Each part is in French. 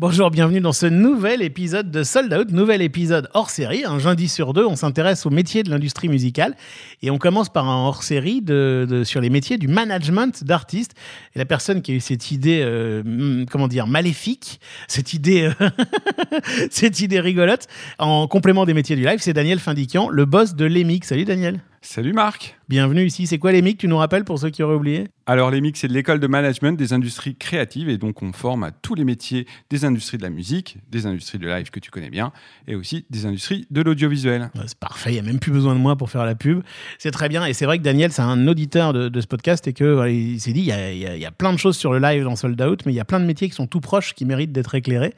Bonjour, bienvenue dans ce nouvel épisode de Sold Out, nouvel épisode hors série. Un jeudi sur deux, on s'intéresse aux métiers de l'industrie musicale et on commence par un hors série sur les métiers du management d'artistes. Et la personne qui a eu cette idée, euh, comment dire, maléfique, cette idée, euh, cette idée rigolote, en complément des métiers du live, c'est Daniel Findiquian, le boss de l'EMIC. Salut Daniel. Salut Marc. Bienvenue ici. C'est quoi l'EMIC Tu nous rappelles pour ceux qui auraient oublié? Alors l'EMIC, c'est l'école de management des industries créatives et donc on forme à tous les métiers des industries de la musique, des industries de live que tu connais bien et aussi des industries de l'audiovisuel. c'est parfait, il n'y a même plus besoin de moi pour faire la pub. C'est très bien et c'est vrai que Daniel, c'est un auditeur de, ce podcast et qu'il s'est dit il y, a, plein de choses sur le live dans Sold Out, mais il y a plein de métiers qui sont tout proches, qui méritent d'être éclairés.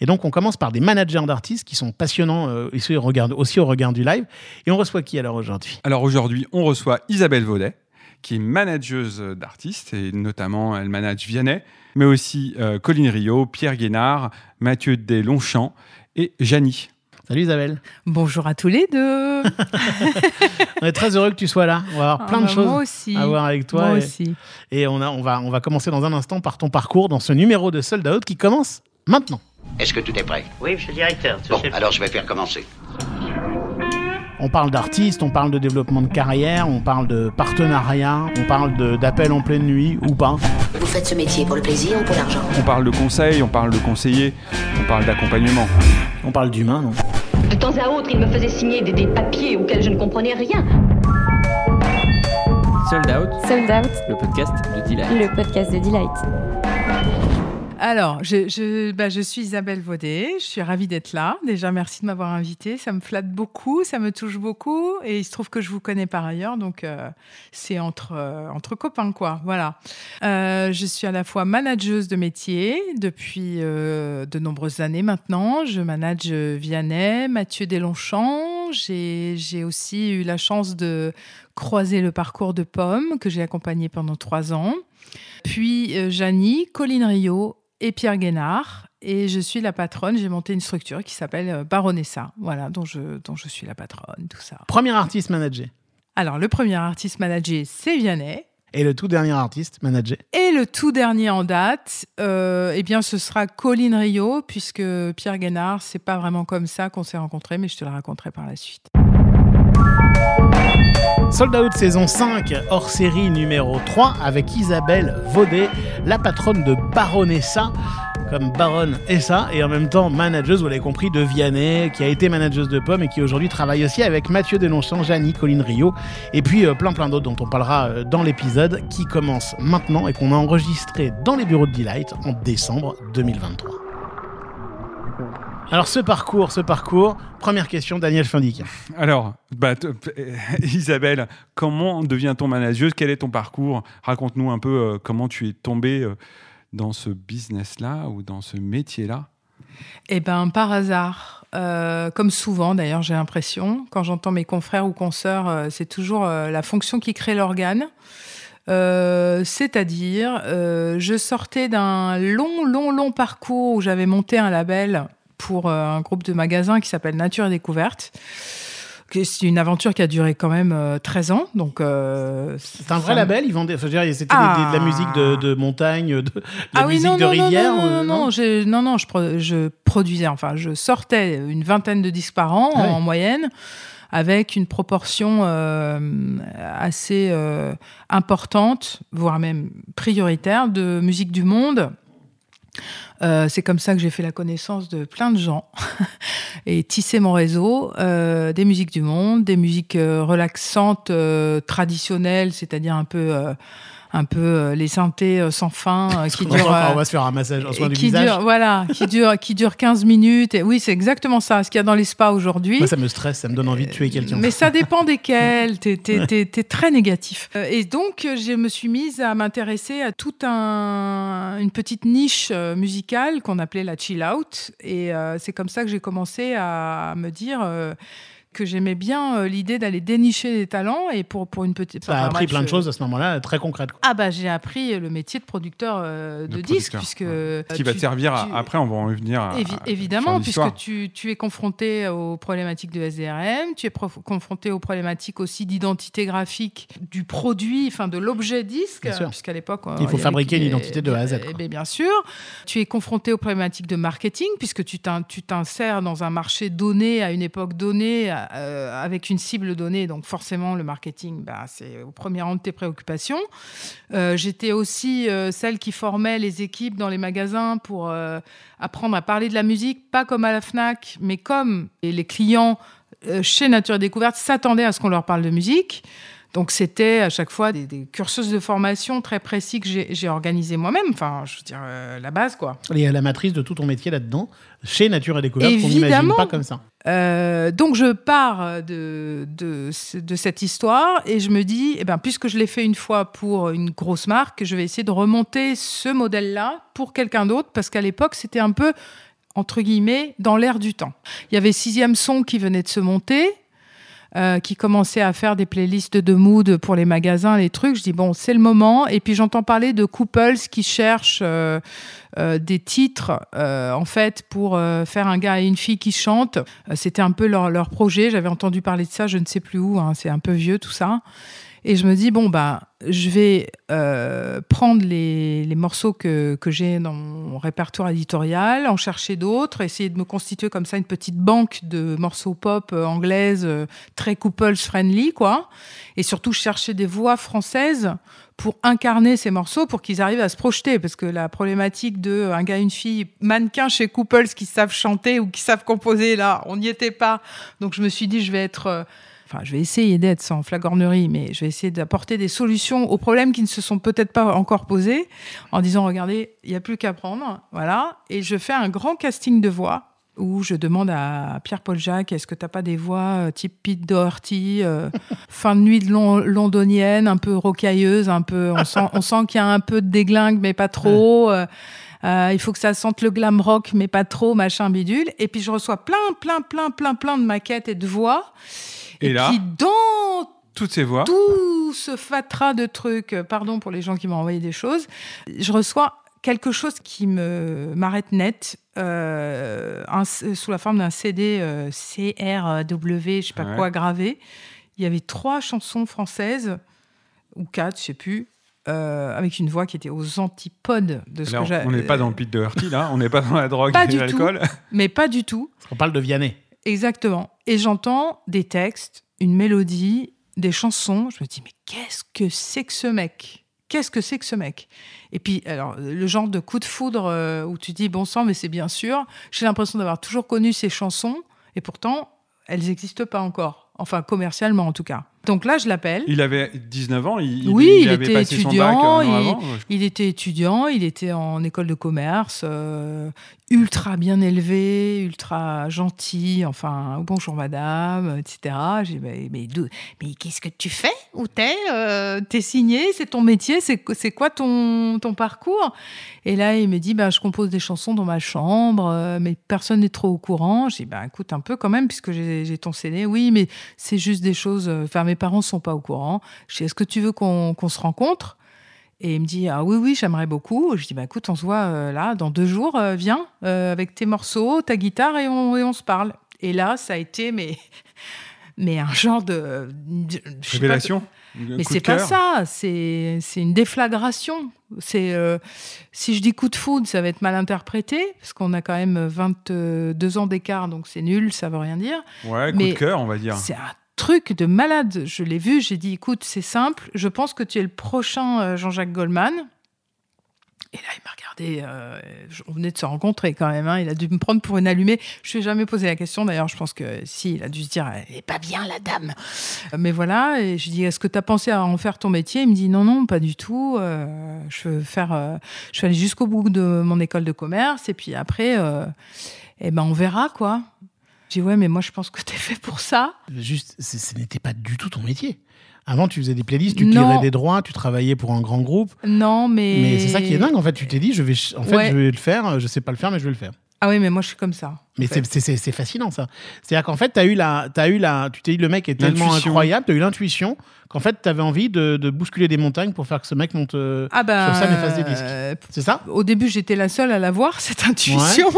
Et donc on commence par des managers d'artistes qui sont passionnants euh, aussi, au regard, aussi au regard du live. Et on reçoit qui alors aujourd'hui? Alors aujourd'hui, on reçoit Isabelle Vaudet, qui est manageuse d'artistes, et notamment elle manage Vianney, mais aussi euh, Colline Rio, Pierre Guénard, Mathieu Deslongchamps et Janie. Salut Isabelle. Bonjour à tous les deux. on est très heureux que tu sois là. On va avoir plein de ah, bah, choses à voir avec toi. Moi et, aussi. Et on, a, on, va, on va commencer dans un instant par ton parcours dans ce numéro de Sold Out qui commence maintenant. Est-ce que tout est prêt? Oui, monsieur le directeur. Bon, alors je vais faire commencer. On parle d'artistes, on parle de développement de carrière, on parle de partenariat, on parle d'appel en pleine nuit ou pas. Vous faites ce métier pour le plaisir ou pour l'argent? On parle de conseil, on parle de conseiller, on parle d'accompagnement. On parle d'humain, non? De temps à autre, il me faisait signer des, des papiers auxquels je ne comprenais rien. Sold Out. Sold Out. Le podcast de Delight. Le podcast de Delight. Alors, je, bah, je, suis Isabelle Vaudet, je suis ravie d'être là. Déjà, merci de m'avoir invitée. Ça me flatte beaucoup, ça me touche beaucoup. Et il se trouve que je vous connais par ailleurs, donc euh, c'est entre, euh, entre copains, quoi. Voilà. Euh, je suis à la fois manageuse de métier depuis de nombreuses années maintenant. Je manage Vianney, Mathieu Deslongchamps. J'ai aussi eu la chance de croiser le parcours de Pomme, que j'ai accompagné pendant trois ans. Puis Janie, Colline Rio et Pierre Guénard. Et je suis la patronne. J'ai monté une structure qui s'appelle euh, Baronessa, voilà, dont je, dont je suis la patronne, tout ça. Premier artiste managé Alors, le premier artiste managé, c'est Vianney. Et le tout dernier artiste managé Et le tout dernier en date, euh, eh bien, ce sera Colline Rio, puisque Pierre Guénard, c'est pas vraiment comme ça qu'on s'est rencontrés, mais je te le raconterai par la suite. Sold Out saison 5, hors série numéro 3, avec Isabelle Vaudet, la patronne de Baronessa, comme baronne Essa, et en même temps manageuse, vous l'avez compris, de Vianney, qui a été manageuse de Pomme et qui aujourd'hui travaille aussi avec Mathieu Denonchant, Janie, Colline Rio, et puis euh, plein plein d'autres dont on parlera euh, dans l'épisode qui commence maintenant et qu'on a enregistré dans les bureaux de Delight en décembre 2023. Alors ce parcours, ce parcours, première question, Daniel Findic. Alors, bah, Isabelle, comment devient-on manageuse? Quel est ton parcours? Raconte-nous un peu euh, comment tu es tombée euh, dans ce business-là ou dans ce métier-là. Eh bien, par hasard. Euh, comme souvent, d'ailleurs, j'ai l'impression, quand j'entends mes confrères ou consoeurs, c'est toujours la fonction qui crée l'organe. C'est-à-dire, je sortais d'un long, long, long parcours où j'avais monté un label pour euh, un groupe de magasins qui s'appelle Nature et Découverte. C'est une aventure qui a duré quand même 13 euh, ans. Donc, euh, c'est un vrai label. Ils vendaient, c'était de la musique de, montagne, de, la musique de rivière. Non, non, non, non, je, produisais. Enfin, je sortais une vingtaine de disques par an en, moyenne, avec une proportion assez importante, voire même prioritaire, de musique du monde euh, c'est comme ça que j'ai fait la connaissance de plein de gens et tissé mon réseau, euh, des musiques du monde, des musiques euh, relaxantes, traditionnelles, c'est-à-dire un peu un peu euh, les synthés euh, sans fin euh, qui durent. on va se faire un massage en soin du qui visage. voilà, qui dure, qui dure 15 minutes. Et oui, c'est exactement ça, ce qu'il y a dans les spas aujourd'hui. Moi, ça me stresse, ça me donne envie de tuer quelqu'un. Mais ça dépend desquels. T'es es, très négatif. Et donc, je me suis mise à m'intéresser à toute un, une petite niche musicale qu'on appelait la chill out. Et c'est comme ça que j'ai commencé à me dire que j'aimais bien euh, l'idée d'aller dénicher des talents et pour, pour une petite. Ça a enfin, appris bref, plein de je- choses à ce moment-là, très concrètes. Ah bah j'ai appris le métier de producteur euh, de, De disques puisque ouais. euh, Qui va tu- te servir à- après, on va en revenir à, Évi- à- évidemment, puisque tu, tu es confronté aux problématiques de SDRM, tu es confronté aux problématiques aussi d'identité graphique du produit, enfin de l'objet disque, puisqu'à l'époque... euh, Il faut fabriquer une eh, identité de A à Z, eh quoi. bien, bien sûr. Tu es confronté aux problématiques de marketing, puisque tu t'insères dans un marché donné, à une époque donnée, euh, avec une cible donnée. Donc forcément, le marketing, bah, c'est au premier rang de tes préoccupations. Euh, J'étais aussi euh, celle qui formait les équipes dans les magasins pour apprendre à parler de la musique, pas comme à la FNAC, mais comme et les clients chez Nature et Découverte s'attendaient à ce qu'on leur parle de musique. Donc c'était à chaque fois des, des cursus de formation très précis que j'ai j'ai organisé moi-même. Enfin, je veux dire, euh, la base, quoi. Il y a la matrice de tout ton métier là-dedans, chez Nature et Découverte, qu'on n'imagine pas comme ça. Euh, donc je pars de, de cette histoire et je me dis, eh ben, puisque je l'ai fait une fois pour une grosse marque, je vais essayer de remonter ce modèle-là pour quelqu'un d'autre, parce qu'à l'époque, c'était un peu, entre guillemets, dans l'air du temps. Il y avait Sixième Son qui venait de se monter, euh, qui commençait à faire des playlists de mood pour les magasins, les trucs. Je dis, bon, c'est le moment. Et puis j'entends parler de couples qui cherchent euh, euh, des titres, en fait, pour faire un gars et une fille qui chantent. C'était un peu leur, leur projet. J'avais entendu parler de ça, je ne sais plus où. hein. C'est un peu vieux tout ça. Et je me dis, bon, bah, je vais euh, prendre les, les morceaux que, que j'ai dans mon répertoire éditorial, en chercher d'autres, essayer de me constituer comme ça une petite banque de morceaux pop euh, anglaises, euh, très couples friendly, quoi. Et surtout chercher des voix françaises pour incarner ces morceaux, pour qu'ils arrivent à se projeter. Parce que la problématique de euh, un gars, une fille, mannequin chez Couples qui savent chanter ou qui savent composer, là, on n'y était pas. Donc je me suis dit, je vais être... euh, Enfin, je vais essayer d'être sans flagornerie, mais je vais essayer d'apporter des solutions aux problèmes qui ne se sont peut-être pas encore posés, en disant regardez, il n'y a plus qu'à prendre, voilà. Et je fais un grand casting de voix où je demande à Pierre-Paul Jacques est-ce que tu n'as pas des voix euh, type Pete Doherty, euh, fin de nuit de lon- londonienne, un peu rocailleuse, un peu, on sent, on sent qu'il y a un peu de déglingue, mais pas trop. euh, euh, il faut que ça sente le glam rock, mais pas trop, machin bidule. Et puis je reçois plein, plein, plein, plein, plein de maquettes et de voix. Et là puis dans Toutes ces voix. tout ce fatras de trucs, euh, pardon pour les gens qui m'ont envoyé des choses, je reçois quelque chose qui me m'arrête net, euh, un- sous la forme d'un CD euh, CRW, je sais pas Ouais. quoi, gravé. Il y avait trois chansons françaises, ou quatre, je sais plus, euh, avec une voix qui était aux antipodes de ce Alors, que j'ai. on n'est pas dans le pit de Hurty, là. On n'est pas dans la drogue Pas et l'alcool. Mais pas du tout. On parle de Vianney. Exactement. Et j'entends des textes, une mélodie, des chansons. Je me dis, mais qu'est-ce que c'est que ce mec? Qu'est-ce que c'est que ce mec? Et puis, alors, le genre de coup de foudre euh, où tu dis, bon sang, mais c'est bien sûr. J'ai l'impression d'avoir toujours connu ces chansons, et pourtant, elles n'existent pas encore. Enfin, commercialement, en tout cas. Donc là, je l'appelle. Il avait 19 ans. Il, Oui, il avait était passé son bac étudiant, un an il- avant. Il était étudiant, il était en école de commerce, euh, ultra bien élevé, ultra gentil, enfin, bonjour madame, etc. J'ai dit, mais, mais, d'où- mais qu'est-ce que tu fais? Où t'es? Euh, T'es signé? C'est ton métier? C'est quoi ton, ton parcours? Et là, il me dit, bah, je compose des chansons dans ma chambre, euh, mais personne n'est trop au courant. J'ai dit, bah, écoute, un peu quand même, puisque j'ai ton CD. Oui, mais c'est juste des choses. euh, Enfin, mes parents sont pas au courant. Je dis, est-ce que tu veux qu'on se rencontre? Et il me dit ah oui oui j'aimerais beaucoup. Je dis bah écoute on se voit euh, là dans deux jours euh, viens euh, avec tes morceaux ta guitare et on, et on se parle. Et là ça a été mais mais un genre de, de- pas, mais c'est pas ça, c'est c'est une déflagration. C'est euh, si je dis coup de foudre, ça va être mal interprété parce qu'on a quand même 22 ans d'écart, donc c'est nul, ça veut rien dire. Ouais, coup Mais de cœur, on va dire. C'est un truc de malade. Je l'ai vu, j'ai dit écoute, c'est simple, je pense que tu es le prochain euh, Jean-Jacques Goldman. Et là, il m'a regardé. euh, on venait de se rencontrer quand même. hein, il a dû me prendre pour une allumée. Je lui ai jamais posé la question. D'ailleurs, je pense que si, il a dû se dire, elle est pas bien la dame. Euh, Mais voilà. Et je dis, est-ce que tu as pensé à en faire ton métier? Il me dit, non, non, pas du tout. je veux faire. je vais aller jusqu'au bout de mon école de commerce. Et puis après, eh ben, on verra quoi. Je dis, ouais, mais moi, je pense que tu es fait pour ça. Juste, ce n'était pas du tout ton métier. Avant, tu faisais des playlists, tu tirais des droits, tu travaillais pour un grand groupe. Non, mais. Mais c'est ça qui est dingue, en fait. Tu t'es dit, je vais, en fait, Ouais. je vais le faire, je sais pas le faire, mais je vais le faire. Ah oui, mais moi je suis comme ça. Mais c'est- c'est c'est- c'est fascinant ça. C'est-à-dire qu'en fait, tu as eu la, as eu la, tu t'es dit le mec est tellement incroyable, tu as eu l'intuition qu'en fait, tu avais envie de, de bousculer des montagnes pour faire que ce mec monte euh, Ah bah, sur scène et fasse des disques. euh, C'est ça? au début, j'étais la seule à l'avoir, cette intuition.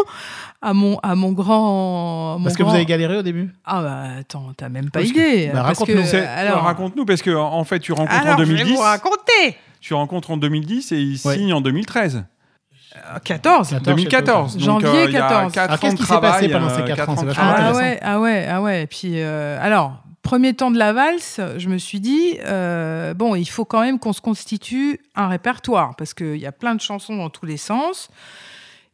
À mon, à mon grand. mon Parce que vous avez galéré au début? Ah bah attends, t'as même pas Parce idée. bah, raconte-nous. Alors, Raconte-nous, parce que en fait, tu rencontres alors, en je vais 2010. vous raconter. Tu rencontres en 2010 et il Ouais. signe en 2013. Euh, 14. 14, 2014. Janvier donc, euh, il y a 14. 4 Alors, ans qu'est-ce qui s'est passé pendant ces euh, quatre quatre ans ans C'est. Ah ouais, ah ouais, ah ouais. Puis euh, alors, premier temps de la valse, je me suis dit euh, bon, il faut quand même qu'on se constitue un répertoire parce qu'il y a plein de chansons dans tous les sens.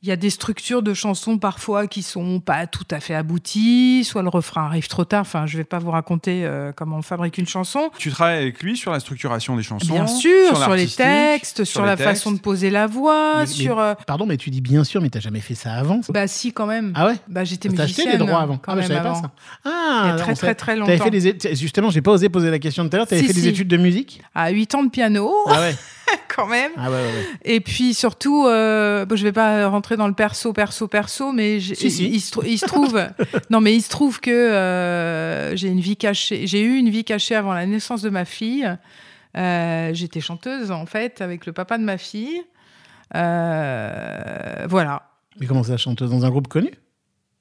Il y a des structures de chansons parfois qui sont pas tout à fait abouties, soit le refrain arrive trop tard. Enfin, je vais pas vous raconter euh, comment on fabrique une chanson. Tu travailles avec lui sur la structuration des chansons Bien sûr, sur, les textes, sur, les la textes. façon de poser la voix, Mais- sur. mais- euh, Pardon, mais tu dis bien sûr, mais t'as jamais fait ça avant ça? Bah si, quand même. Ah ouais? Bah j'étais T'as acheté musicienne. les droits avant quand Ah, mais je même savais pas ça. Ah, Il y a très très très longtemps. fait des études- justement, j'ai pas osé poser la question tout à l'heure. T'avais Si, fait des études de musique? À 8 ans de piano, Ah ouais. quand même. Ah ouais, ouais, ouais. Et puis surtout, euh, bon, je vais pas rentrer dans le perso, perso, perso, mais j'ai- Si, si. Il, se, trou- il se trouve, non mais il se trouve que euh, j'ai une vie cachée. J'ai eu une vie cachée avant la naissance de ma fille. Euh, J'étais chanteuse en fait avec le papa de ma fille. Euh, voilà. Mais comment ça, chanteuse? Dans un groupe connu?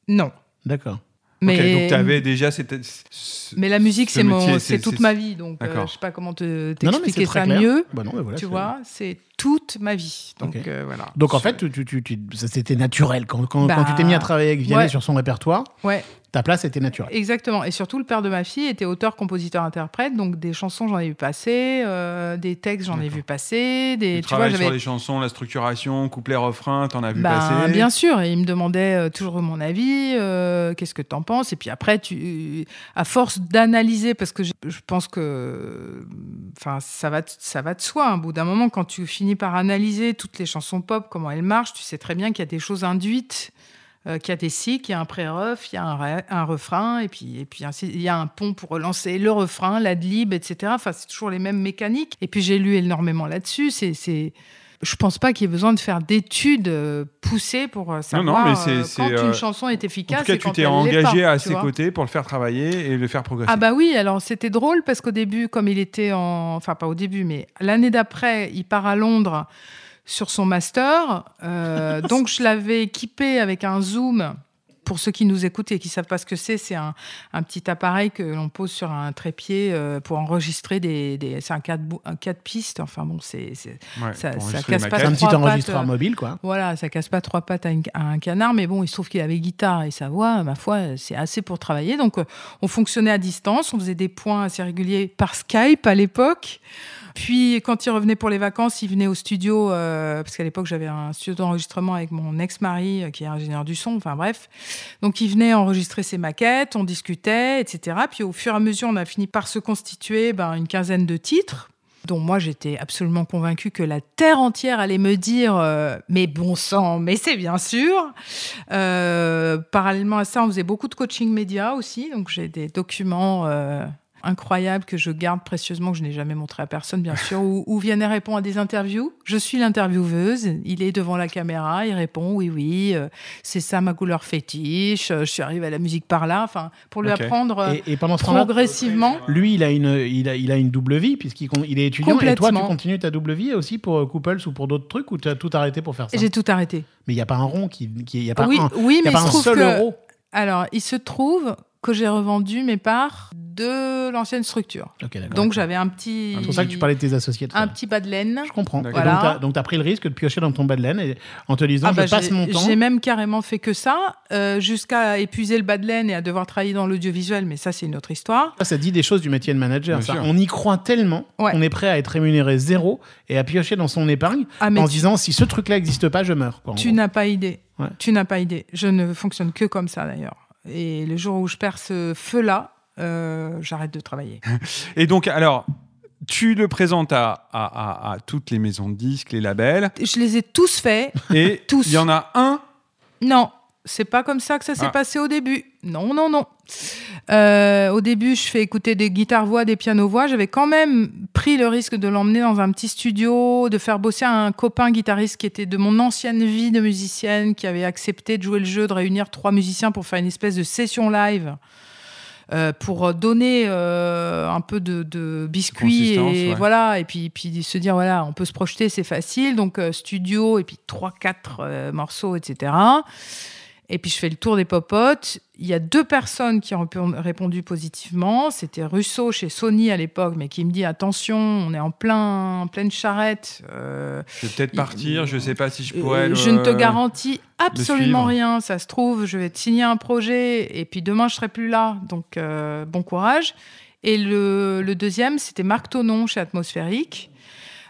Non. D'accord. Mais donc tu avais déjà cette. ce- mais la musique, ce c'est mon, métier, c'est toute ma vie, donc euh, je sais pas comment te t'expliquer ça clair. mieux. Bah non, mais voilà, tu vois, c'est toute ma vie. Donc Ok. euh, voilà. Donc en Je- fait, tu, tu, tu, tu- ça, c'était naturel. Quand, quand, Bah, quand tu t'es mis à travailler avec Vianney ouais. sur son répertoire, ouais. ta place était naturelle. Exactement. Et surtout, le père de ma fille était auteur, compositeur, interprète. Donc, des chansons, j'en ai vu passer. euh, des textes, j'en ai vu passer. Des, Tu tu vois, travailles sur les chansons, la structuration, couplet, refrain, t'en as vu Ben, passer. bien sûr, et il me demandait euh, toujours mon avis, euh, qu'est-ce que tu en penses? Et puis après, tu, à force d'analyser, parce que je, pense que enfin, ça, va, ça va de soi, un bout d'un moment, quand tu finis par analyser toutes les chansons pop, comment elles marchent, tu sais très bien qu'il y a des choses induites, euh, qu'il y a des cycles, il y a un pré-ref, il y a un, re- un refrain, et puis, et puis ainsi- il y a un pont pour relancer le refrain, l'adlib, etc. Enfin, c'est toujours les mêmes mécaniques. Et puis j'ai lu énormément là-dessus. C'est, je pense pas qu'il y ait besoin de faire d'études euh, poussées pour euh, savoir non, mais c'est- euh, c'est, quand une chanson est En efficace. tout cas, et tu t'es engagé pas, à ses vois. côtés pour le faire travailler et le faire progresser. Ah bah oui, alors c'était drôle parce qu'au début, comme il était en... Enfin, pas au début, mais l'année d'après, il part à Londres sur son master. Euh, donc, je l'avais équipé avec un Zoom. Pour ceux qui nous écoutent et qui savent pas ce que c'est, c'est un, un petit appareil que l'on pose sur un trépied euh, pour enregistrer des... des- c'est un 4 un quatre pistes. Enfin bon, c'est... Ouais, ça- ça casse pas un petit trois enregistreur pattes, euh, mobile, quoi. voilà, ça casse pas trois pattes à, une- à un canard, mais bon, il se trouve qu'il avait guitare et sa voix, ma foi, c'est assez pour travailler. Donc, euh, on fonctionnait à distance, on faisait des points assez réguliers par Skype à l'époque. Puis, quand il revenait pour les vacances, il venait au studio, euh, parce qu'à l'époque, j'avais un studio d'enregistrement avec mon ex-mari, euh, qui est ingénieur du son, enfin bref. Donc, il venait enregistrer ses maquettes, on discutait, etc. Puis, au fur et à mesure, on a fini par se constituer ben, une quinzaine de titres dont moi j'étais absolument convaincue que la terre entière allait me dire euh, mais bon sang, mais c'est bien sûr. Parallèlement à ça, on faisait beaucoup de coaching média aussi, donc j'ai des documents incroyables que je garde précieusement, que je n'ai jamais montré à personne bien sûr, où, où Vianney répond à des interviews. Je suis l'intervieweuse, il est devant la caméra, il répond oui oui, euh, c'est ça ma couleur fétiche, euh, je suis arrivée à la musique par là, enfin pour lui apprendre euh, Et, et pendant ce temps-là, progressivement. lui, il a une, il a, il a une double vie puisqu'il il est étudiant. Et toi, tu continues ta double vie aussi pour Couples ou pour d'autres trucs ou tu as tout arrêté pour faire ça? J'ai tout arrêté. Mais il n'y a pas un rond qui, qui, il y a pas oui, un, oui, mais a il pas se un trouve seul que euro. Alors, il se trouve que j'ai revendu mes parts de l'ancienne structure. Donc, j'avais un petit. C'est pour ça que tu parlais de tes associés. Un petit bas de laine. Je comprends. Voilà. t'as- donc, tu as pris le risque de piocher dans ton bas de laine et, en te disant Ah bah, je passe j'ai- mon temps. J'ai même carrément fait que ça, euh, jusqu'à épuiser le bas de laine et à devoir travailler dans l'audiovisuel, mais ça, c'est une autre histoire. Ça, ça dit des choses du métier de manager. Ça. On y croit tellement Ouais. qu'on est prêt à être rémunéré zéro et à piocher dans son épargne Ah, mais en tu- disant si ce truc-là n'existe pas, je meurs. quoi, Tu n'as pas idée. Ouais. Tu n'as pas idée. Je ne fonctionne que comme ça, d'ailleurs. Et le jour où je perds ce feu-là, euh, j'arrête de travailler. Et donc, alors, tu le présentes à, à, à- à toutes les maisons de disques, les labels, Je les ai tous faits. et Tous. il y en a un. Non, c'est pas comme ça que ça s'est Ah. passé au début. Non, non, non. Euh, au début, je fais écouter des guitares-voix, des pianos-voix. J'avais quand même pris le risque de l'emmener dans un petit studio, de faire bosser un copain guitariste qui était de mon ancienne vie de musicienne, qui avait accepté de jouer le jeu, de réunir trois musiciens pour faire une espèce de session live. Euh, pour donner euh, un peu de, de biscuits et ouais. voilà et puis puis se dire voilà on peut se projeter c'est facile donc euh, studio et puis trois quatre morceaux etc et puis je fais le tour des popotes. Il y a deux personnes qui ont répo- répondu positivement. C'était Russo chez Sony à l'époque, mais qui me dit attention, on est en plein, en pleine charrette. Euh, Je vais peut-être Il- partir, je sais pas si je euh, pourrais. le- je ne te garantis absolument rien. Ça se trouve, je vais te signer un projet et puis demain je serai plus là. Donc euh, bon courage. Et le, le deuxième, c'était Marc Tonon chez Atmosphérique.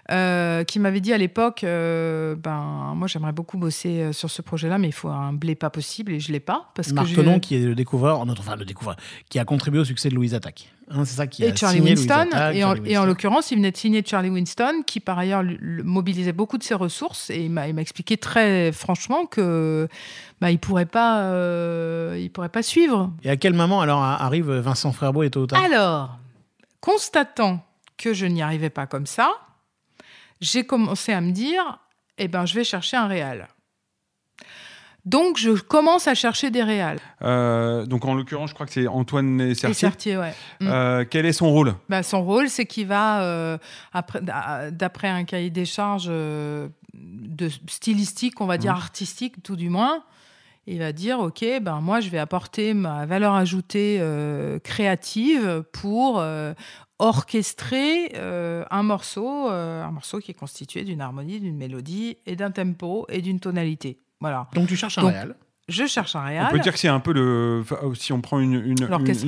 Euh, qui m'avait dit à l'époque, euh, ben moi j'aimerais beaucoup bosser euh, sur ce projet-là, mais il faut un blé pas possible et je l'ai pas parce Marc que qui est le découvreur, enfin le découvreur, qui a contribué au succès de Louise Attaque. Hein, c'est ça qui a et Charlie signé Louise Winston. Attaque, et, en, Charlie et en Winston. l'occurrence, il venait de signer Charlie Winston, qui par ailleurs mobilisait beaucoup de ses ressources. Et il m'a expliqué très franchement que bah, il pourrait pas, euh, il pourrait pas suivre. Et à quel moment alors a- arrive Vincent Frerbeau et tard Alors, constatant que je n'y arrivais pas comme ça, j'ai commencé à me dire, eh ben, je vais chercher un réal. Donc, je commence à chercher des réals. Euh, donc en l'occurrence, je crois que c'est Antoine Sertier. Sertier, ouais. Mm. Euh, quel est son rôle? Bah, son rôle, c'est qu'il va, euh, après- d'a- d'après un cahier des charges euh, de stylistique, on va dire Mhm. artistique, tout du moins, il va dire, OK, ben, moi, je vais apporter ma valeur ajoutée créative pour orchestrer euh, un morceau, euh, un morceau qui est constitué d'une harmonie, d'une mélodie et d'un tempo et d'une tonalité. Voilà. Donc tu cherches un réel. Je cherche un On réal. peut dire que c'est un peu le. enfin, Si on prend une, une,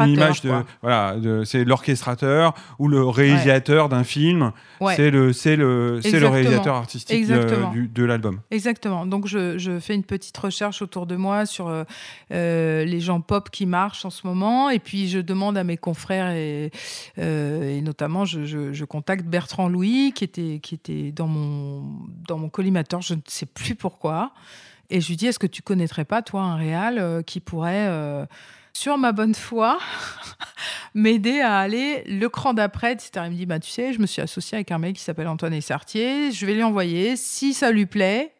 image de. quoi. Voilà, de- c'est l'orchestrateur ou le réalisateur d'un film. Ouais. C'est le, c'est le, c'est le réalisateur artistique de, Exactement. du- de l'album. Exactement. Donc, je, je fais une petite recherche autour de moi sur euh, euh, les gens pop qui marchent en ce moment. Et puis, je demande à mes confrères, et, euh, et notamment, je, je- je contacte Bertrand Louis, qui était, qui était dans, mon, dans mon collimateur, je ne sais plus pourquoi. Et je lui dis, est-ce que tu connaîtrais pas, toi, un réal euh, qui pourrait, euh, sur ma bonne foi, m'aider à aller le cran d'après, etc. Il me dit, bah, tu sais, je me suis associé avec un mec qui s'appelle Antoine Essartier, je vais lui envoyer. Si ça lui plaît,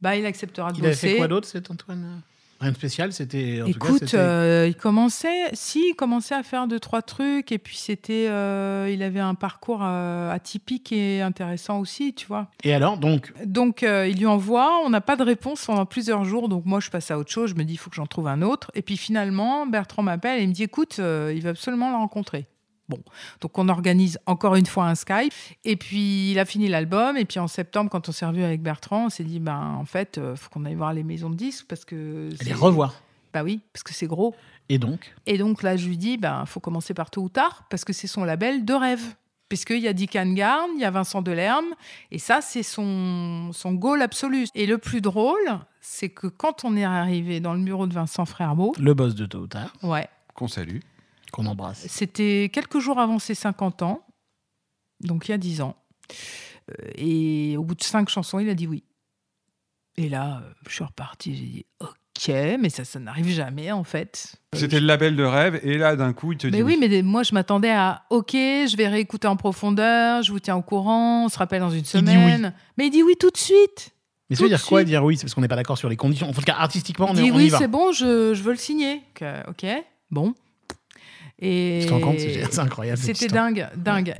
bah, il acceptera de Il bosser. fait quoi d'autre, cet Antoine? Rien de spécial, c'était. cas, Écoute, c'était- euh, il commençait, si, il commençait à faire deux trois trucs, et puis c'était, euh, il avait un parcours euh, atypique et intéressant aussi, tu vois. Et alors, donc, Donc il lui envoie, on n'a pas de réponse pendant plusieurs jours, donc moi je passe à autre chose, je me dis il faut que j'en trouve un autre, et puis finalement Bertrand m'appelle et il me dit écoute, il veut absolument le rencontrer. Bon, donc on organise encore une fois un Skype, et puis il a fini l'album, et puis en septembre quand on s'est revu avec Bertrand, on s'est dit ben en fait euh, faut qu'on aille voir les maisons de disques parce que les revoir. bah oui, parce que c'est gros. Et donc Et donc là, je lui dis, ben, faut commencer par tôt ou tard, parce que c'est son label de rêve. Puisqu'il y a Dick Garn, il y a Vincent Delerme, et ça, c'est son, son goal absolu. Et le plus drôle, c'est que quand on est arrivé dans le bureau de Vincent Frerbeau, le boss de tôt ou tard, ouais, Qu'on salue. Qu'on embrasse. c'était quelques jours avant ses 50 ans, donc il y a 10 ans. Euh, Et au bout de cinq chansons, il a dit oui. Et là, euh, je suis reparti, j'ai dit ok, mais ça, ça n'arrive jamais en fait. C'était le label de rêve, et là, d'un coup, il te dit. Mais oui, mais moi, je m'attendais à OK, je vais réécouter en profondeur, je vous tiens au courant, on se rappelle dans une dit oui. semaine. Mais il dit oui tout de suite. Mais ça veut dire quoi suite. dire oui? C'est parce qu'on n'est pas d'accord sur les conditions. En tout cas, artistiquement, on, il est- dit on oui, y va. c'est bon, je, je veux le signer. OK, bon. Et Tu te rends compte C'est incroyable. C'était dingue, dingue.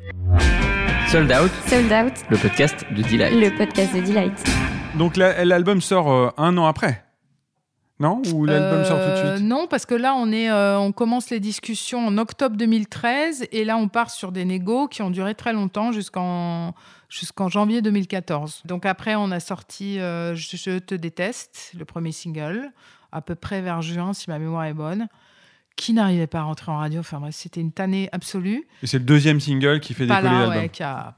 Sold Out, Sold Out, le podcast de Delight. le podcast de Delight. Donc la- l'album sort euh, un an après Non? Ou l'album sort tout de Euh, suite? Non, parce que là, on, est, euh, on commence les discussions en octobre 2013 et là, on part sur des négos qui ont duré très longtemps jusqu'en jusqu'en janvier 2014. Donc après, on a sorti euh, Je, Je te déteste, le premier single, à peu près vers juin, si ma mémoire est bonne, qui n'arrivait pas à rentrer en radio. Enfin bref, c'était une tannée absolue. Et c'est le deuxième single qui fait Pas décoller l'album. ouais, qui a...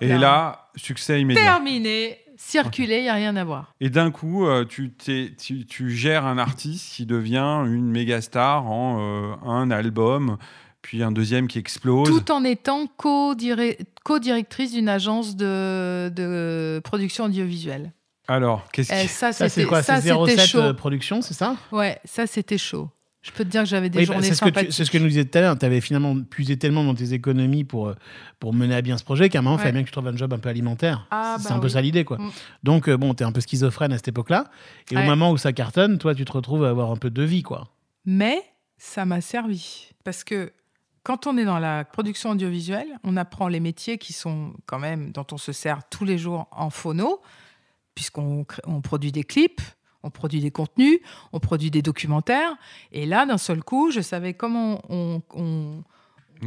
Et là, succès immédiat. terminé, circulé, il n'y a rien à voir. Et d'un coup, euh, tu, t'es- tu, tu gères un artiste qui devient une méga star en euh, un album, puis un deuxième qui explose. Tout en étant co-diré- co-directrice d'une agence de, de production audiovisuelle. Alors, qu'est-ce Eh, qui... ça, Ça, c'est c'était quoi? ça, C'est c'était 07 chaud. euh, production, c'est ça? Ouais, ça, c'était chaud. Je peux te dire que j'avais des Oui, bah, journées c'est ce, que tu- c'est ce que nous disais tout à l'heure. Tu avais finalement puisé tellement dans tes économies pour, euh, pour mener à bien ce projet qu'à un moment, il Ouais. fallait bien que tu trouves un job un peu alimentaire. Ah, c'est bah un peu ça l'idée, quoi. Mm. Donc, euh, bon, tu es un peu schizophrène à cette époque-là. Et au moment où ça cartonne, toi, tu te retrouves à avoir un peu de vie, quoi. Mais ça m'a servi. Parce que quand on est dans la production audiovisuelle, on apprend les métiers qui sont quand même, dont on se sert tous les jours en phono, puisqu'on on produit des clips, on produit des contenus, on produit des documentaires. Et là, d'un seul coup, je savais comment on. on-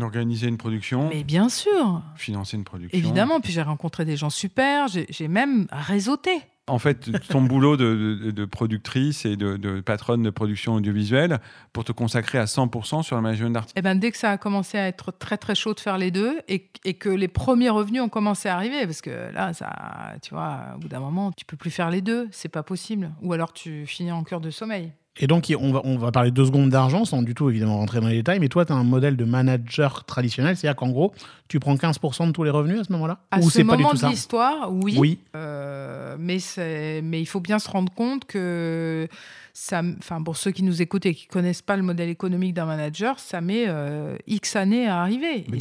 Organiser une production, Mais bien sûr, financer une production. évidemment. Puis j'ai rencontré des gens super, j'ai j'ai même réseauté. En fait, ton boulot de, productrice et de, patronne de production audiovisuelle pour te consacrer à 100% sur le management d'artiste. Et ben, dès que ça a commencé à être très très chaud de faire les deux et, et que les premiers revenus ont commencé à arriver, parce que là, ça, tu vois, au bout d'un moment, tu peux plus faire les deux, c'est pas possible. Ou alors tu finis en cœur de sommeil. Et donc, on va, on va parler deux secondes d'argent, sans du tout évidemment rentrer dans les détails. Mais toi, tu as un modèle de manager traditionnel, c'est-à-dire qu'en gros, tu prends 15% de tous les revenus à ce moment-là À Ou ce c'est pas du moment tout de l'histoire, oui. Oui. Euh, mais il faut bien se rendre compte que, ça, enfin, pour ceux qui nous écoutent et qui connaissent pas le modèle économique d'un manager, ça met euh, X années à arriver. Eh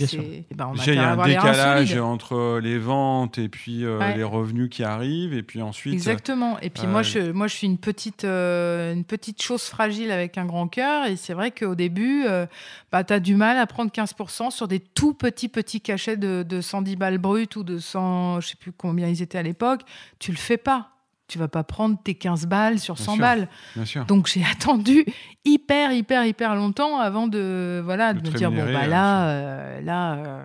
ben, il y a un décalage entre les ventes et puis euh, Ouais. les revenus qui arrivent. Et puis ensuite, Exactement. Et puis euh, moi, je, moi, je suis une petite, euh, une petite chose fragile avec un grand cœur. Et c'est vrai qu'au début, euh, bah, tu as du mal à prendre 15% sur des tout petits, petits cachets de, de 110 balles brutes ou de 100, je sais plus combien ils étaient à l'époque. Tu le fais pas. Tu vas pas prendre tes 15 balles sur Bien 100 sûr. balles. bien sûr. Donc j'ai attendu hyper, hyper, hyper longtemps avant de, voilà, de De me dire, bon, bah là, euh, là... euh,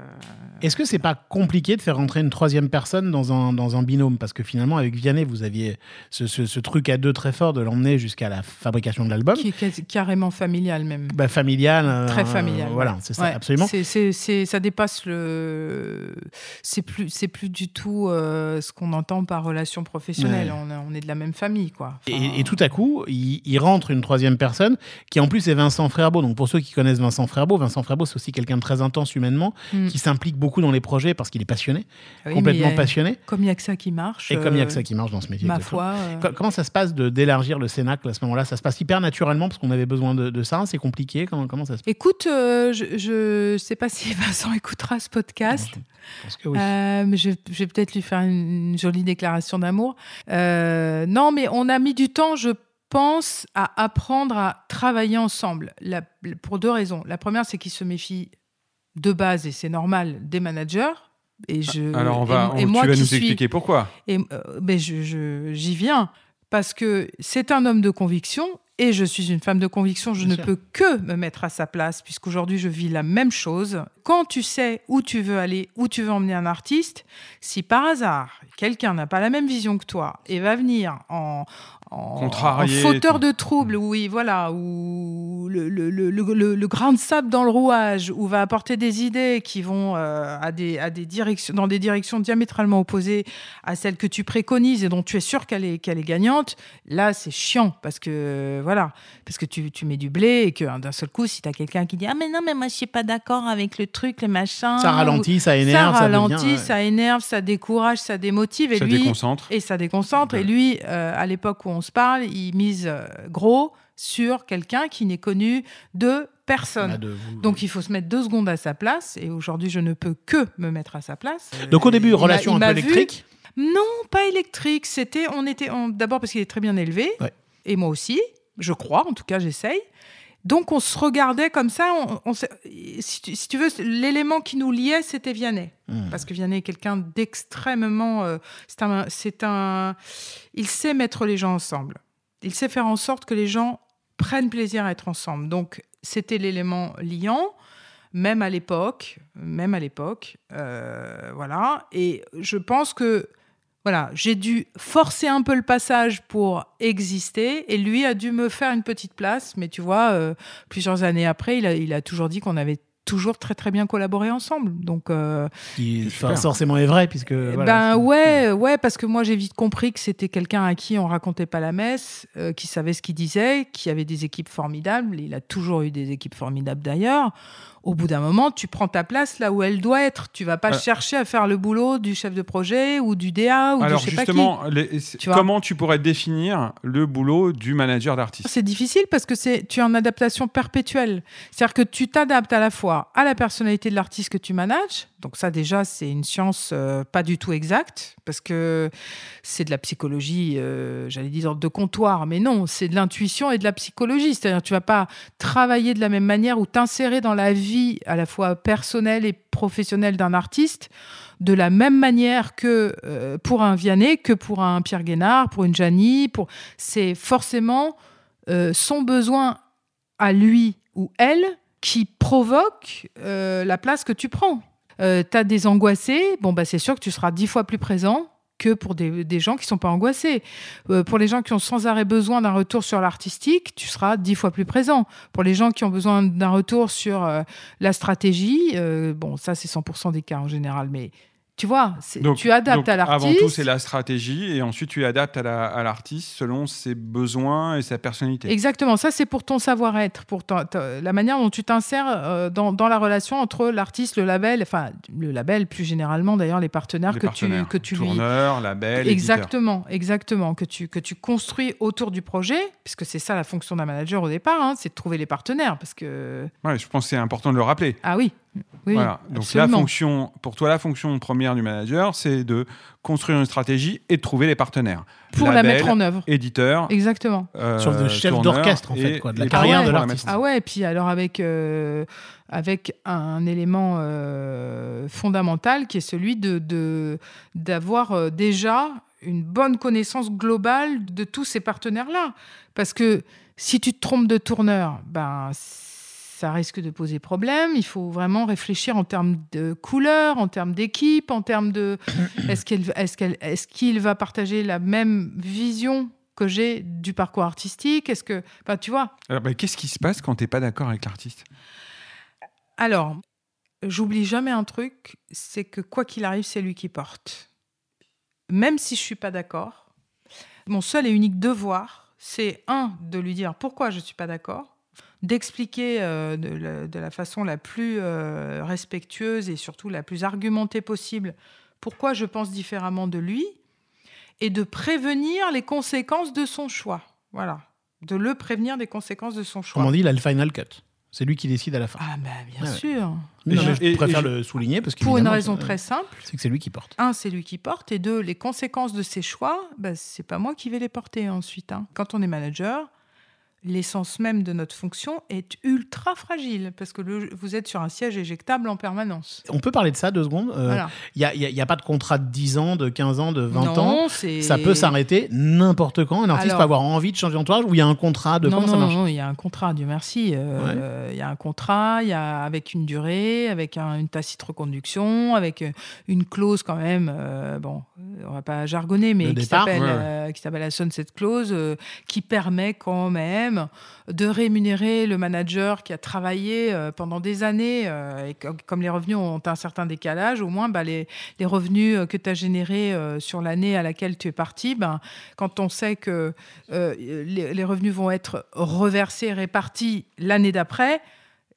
Est-ce que c'est pas compliqué de faire rentrer une troisième personne dans un, dans un binôme? Parce que finalement, avec Vianney, vous aviez ce, ce- ce truc à deux très fort de l'emmener jusqu'à la fabrication de l'album. qui est carrément familial même. Bah, familial. euh, Très familial. voilà, ouais. c'est ça, Ouais, absolument. c'est- c'est- c'est- ça dépasse le. C'est plus, c'est plus du tout euh, ce qu'on entend par relation professionnelle. Ouais. On, a- on est de la même famille, quoi. Enfin, Et, et tout à coup, il, il rentre une troisième personne qui en plus est Vincent Frerbeau. Donc pour ceux qui connaissent Vincent Frerbeau, Vincent Frerbeau c'est aussi quelqu'un de très intense humainement, Mm. qui s'implique beaucoup dans les projets parce qu'il est passionné, oui, mais complètement y a- passionné. Comme il n'y a que ça qui marche. Et comme il n'y a euh, que ça qui marche dans ce métier. Ma foi. euh, Co- Comment ça se passe d'élargir le Cénacle à ce moment-là? Ça se passe hyper naturellement parce qu'on avait besoin de, de ça. C'est compliqué. Comment, comment ça se passe? Écoute, euh, je ne sais pas si Vincent écoutera ce podcast. Je pense que oui. Euh, mais je, je vais peut-être lui faire une, une jolie déclaration d'amour. Euh, non, mais on a mis du temps, je pense, à apprendre à travailler ensemble. La- pour deux raisons. La première, c'est qu'il se méfie de base, et c'est normal, des managers. Et je, Alors, on va, et, moi tu vas nous suis- expliquer pourquoi. et euh, je, je- j'y viens parce que c'est un homme de conviction et je suis une femme de conviction. Je Bien ne sûr. peux que me mettre à sa place puisqu'aujourd'hui je vis la même chose. Quand tu sais où tu veux aller, où tu veux emmener un artiste, si par hasard quelqu'un n'a pas la même vision que toi et va venir en, en, fauteur de trouble, oui, voilà, ou le, le, le, le- le- le grain de sable dans le rouage, ou va apporter des idées qui vont euh, à des, à des directions, dans des directions diamétralement opposées à celles que tu préconises et dont tu es sûr qu'elle est, qu'elle est gagnante, là, c'est chiant parce que, voilà, parce que tu, tu mets du blé et que hein, d'un seul coup, si tu as quelqu'un qui dit Ah, mais non, mais moi, je suis pas d'accord avec le truc, les machins. ça ralentit, ça énerve. ça devient, ralentit, ouais. ça énerve, ça décourage, ça démotive. Et Ça lui, déconcentre. et ça déconcentre. Et lui, euh, à l'époque où on se parle, il mise euh, gros sur quelqu'un qui n'est connu de personne. De vous. Donc il faut se mettre deux secondes à sa place. Et aujourd'hui, je ne peux que me mettre à sa place. Donc au début, Il relation il un peu vu- électrique? Non, pas électrique. C'était, on était, on- d'abord parce qu'il est très bien élevé, Ouais. et moi aussi, je crois. En tout cas, j'essaye. Donc on se regardait comme ça. On, si, tu, si tu veux, l'élément qui nous liait, c'était Vianney. Hmm. Parce que Vianney est quelqu'un d'extrêmement. euh, c'est un, c'est un. Il sait mettre les gens ensemble. Il sait faire en sorte que les gens prennent plaisir à être ensemble. Donc c'était l'élément liant, même à l'époque, même à l'époque, euh, voilà. Et je pense que voilà, j'ai dû forcer un peu le passage pour exister, et lui a dû me faire une petite place. Mais tu vois, euh, plusieurs années après, il a, il a toujours dit qu'on avait toujours très très bien collaboré ensemble. Donc euh, Qui forcément est vrai puisque. voilà, ben ouais, ouais, parce que moi j'ai vite compris que c'était quelqu'un à qui on racontait pas la messe, euh, qui savait ce qu'il disait, qui avait des équipes formidables. Il a toujours eu des équipes formidables d'ailleurs. Au bout d'un moment, tu prends ta place là où elle doit être. Tu vas pas Euh. chercher à faire le boulot du chef de projet ou du DA ou Alors du je sais pas qui. justement, les- Tu comment tu pourrais définir le boulot du manager d'artiste? C'est difficile parce que c'est tu es en adaptation perpétuelle. C'est-à-dire que tu t'adaptes à la fois à la personnalité de l'artiste que tu manages. Donc ça déjà c'est une science euh, pas du tout exacte parce que c'est de la psychologie, euh, j'allais dire de comptoir, mais non, c'est de l'intuition et de la psychologie. C'est-à-dire tu vas pas travailler de la même manière ou t'insérer dans la vie à la fois personnelle et professionnelle d'un artiste de la même manière que euh, pour un Vianney, que pour un Pierre Guénard, pour une Janie. Pour... C'est forcément son besoin à lui ou elle qui provoque la place que tu prends. Euh, tu as des angoissés, bon, bah, c'est sûr que tu seras dix fois plus présent que pour des, des gens qui sont pas angoissés. Euh, pour les gens qui ont sans arrêt besoin d'un retour sur l'artistique, tu seras dix fois plus présent. Pour les gens qui ont besoin d'un retour sur euh, la stratégie, euh, bon, ça c'est 100% des cas en général, mais tu vois, Donc- tu adaptes donc, à l'artiste. Avant tout, c'est la stratégie et ensuite tu adaptes à la- à l'artiste selon ses besoins et sa personnalité. Exactement, ça c'est pour ton savoir-être, pour ta- ta- la manière dont tu t'insères euh, dans, dans la relation entre l'artiste, le label, enfin le label plus généralement d'ailleurs les partenaires Les que partenaires, tu que tu lui tourneur, label, éditeur. exactement, exactement que tu que tu construis autour du projet, puisque c'est ça la fonction d'un manager au départ, hein, c'est de trouver les partenaires, parce que Ouais, je pense que c'est important de le rappeler. ah oui, oui, Voilà. Donc la fonction, pour toi, la fonction première du manager, c'est de construire une stratégie et de trouver les partenaires. pour la mettre en œuvre, Éditeur, exactement. euh, de chef d'orchestre, en fait, quoi, de la les carrière de l'artiste. Ah ouais, et puis alors avec, euh, avec un élément euh, fondamental qui est celui de, de- d'avoir euh, déjà une bonne connaissance globale de tous ces partenaires-là. Parce que si tu te trompes de tourneur, ben, ça risque de poser problème. Il faut vraiment réfléchir en termes de couleur, en termes d'équipe, en termes de est-ce, qu'il va partager la même vision que j'ai du parcours artistique? Est-ce que, enfin, tu vois, bah, qu'est-ce qui se passe quand tu n'es pas d'accord avec l'artiste? Alors, j'oublie jamais un truc, c'est que quoi qu'il arrive, c'est lui qui porte. Même si je suis pas d'accord, mon seul et unique devoir, c'est un de lui dire pourquoi je suis pas d'accord, d'expliquer euh, de, la, de la façon la plus euh, respectueuse et surtout la plus argumentée possible pourquoi je pense différemment de lui et de prévenir les conséquences de son choix. Voilà, de le prévenir des conséquences de son choix. Comme on dit, il a le final cut. C'est lui qui décide à la fin. Ah ben bien Ouais, ouais. sûr. Non, mais je- et- préfère et le souligner parce que Pour une raison très simple. c'est que c'est lui qui porte. un, c'est lui qui porte, et deux, les conséquences de ses choix, bah, c'est pas moi qui vais les porter ensuite. hein. Quand on est manager, l'essence même de notre fonction est ultra fragile parce que le- vous êtes sur un siège éjectable en permanence. On peut parler de ça deux secondes Il Voilà. n'y a, pas de contrat de 10 ans, de 15 ans, de 20 ans. non, Ça peut s'arrêter n'importe quand. Un artiste Alors- peut avoir envie de changer d'entourage ou il y a un contrat de non, comment ça non, marche non, il y a un contrat, Dieu merci. Euh, Il y a un contrat, il y a avec une durée, avec un- une tacite reconduction, avec euh, une clause quand même. euh, bon, euh, on va pas jargonner, mais De qui s'appelle ouais, euh, la sunset clause, euh, qui permet quand même de rémunérer le manager qui a travaillé euh, pendant des années et co- comme les revenus ont un certain décalage, au moins bah, les, les revenus euh, que tu as générés euh, sur l'année à laquelle tu es parti, ben, quand on sait que euh, les, les revenus vont être reversés, répartis l'année d'après,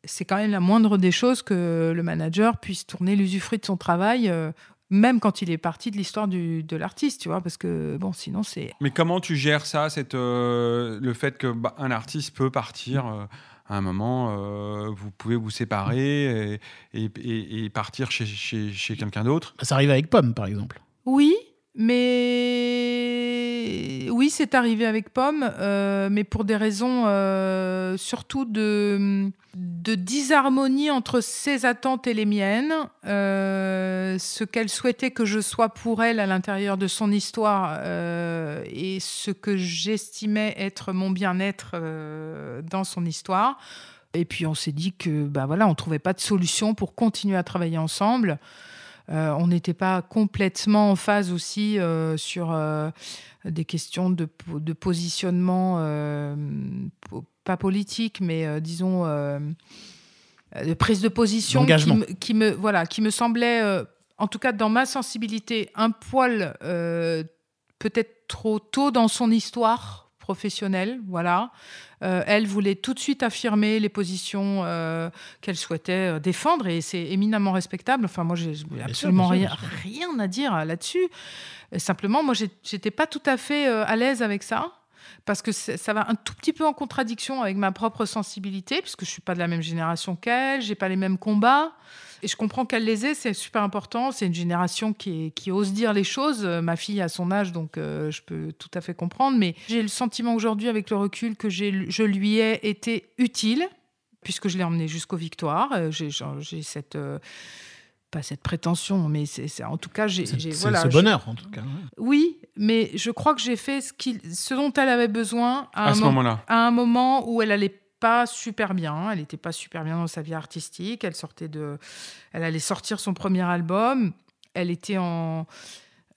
c'est quand même la moindre des choses que le manager puisse tourner l'usufruit de son travail, euh, même quand il est parti de l'histoire de l'artiste, tu vois, parce que bon, sinon c'est Mais comment tu gères ça, cette, euh, le fait que bah, un artiste peut partir euh, à un moment, euh, vous pouvez vous séparer et, et- et- et partir chez, chez- chez quelqu'un d'autre? Ça arrive avec Pomme, par exemple. Oui, mais oui, c'est arrivé avec Pomme, euh, mais pour des raisons euh, surtout de, disharmonie entre ses attentes et les miennes, euh, ce qu'elle souhaitait que je sois pour elle à l'intérieur de son histoire et ce que j'estimais être mon bien-être dans son histoire. Et puis on s'est dit que bah voilà, on trouvait pas de solution pour continuer à travailler ensemble. Euh, on n'était pas complètement en phase aussi euh, sur euh, des questions de, po- de positionnement, po- pas politique, mais disons de prise de position qui me, qui me voilà, qui me semblait, en tout cas dans ma sensibilité, un poil peut-être trop tôt dans son histoire professionnelle, voilà. Euh, elle voulait tout de suite affirmer les positions euh, qu'elle souhaitait euh, défendre et c'est éminemment respectable. Enfin, moi, j'ai absolument sûr, rien, rien à dire là-dessus. Simplement, moi, j'étais pas tout à fait à l'aise avec ça. Parce que ça va un tout petit peu en contradiction avec ma propre sensibilité, puisque je suis pas de la même génération qu'elle, j'ai pas les mêmes combats. Et je comprends qu'elle les ait, c'est super important. C'est une génération qui, est- qui ose dire les choses. Euh, Ma fille a son âge, donc euh, je peux tout à fait comprendre. Mais j'ai le sentiment aujourd'hui, avec le recul, que je lui ai été utile, puisque je l'ai emmenée jusqu'aux victoires. Euh, J'ai cette. euh, pas cette prétention, mais c'est en tout cas, j'ai. Voilà, ce bonheur, en tout cas. Oui, mais je crois que j'ai fait ce, dont elle avait besoin à, À un ce mo- moment-là. à un moment où elle allait pas super bien. Elle n'était pas super bien dans sa vie artistique. Elle sortait de, elle allait sortir son premier album. Elle était en